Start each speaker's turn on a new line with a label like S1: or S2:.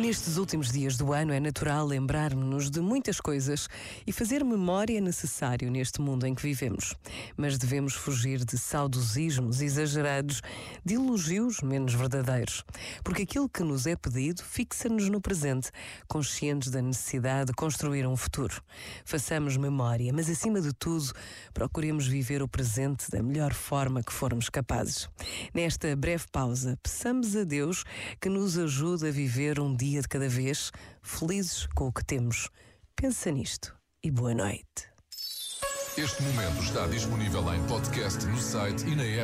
S1: Nestes últimos dias do ano é natural lembrar-nos de muitas coisas e fazer memória é necessário neste mundo em que vivemos. Mas devemos fugir de saudosismos exagerados, de elogios menos verdadeiros. Porque aquilo que nos é pedido fixa-nos no presente, conscientes da necessidade de construir um futuro. Façamos memória, mas acima de tudo, procuremos viver o presente da melhor forma que formos capazes. Nesta breve pausa, peçamos a Deus que nos ajude a viver um dia de cada vez, felizes com o que temos. Pensa nisto e boa noite.
S2: Este momento está disponível em podcast no site e na app.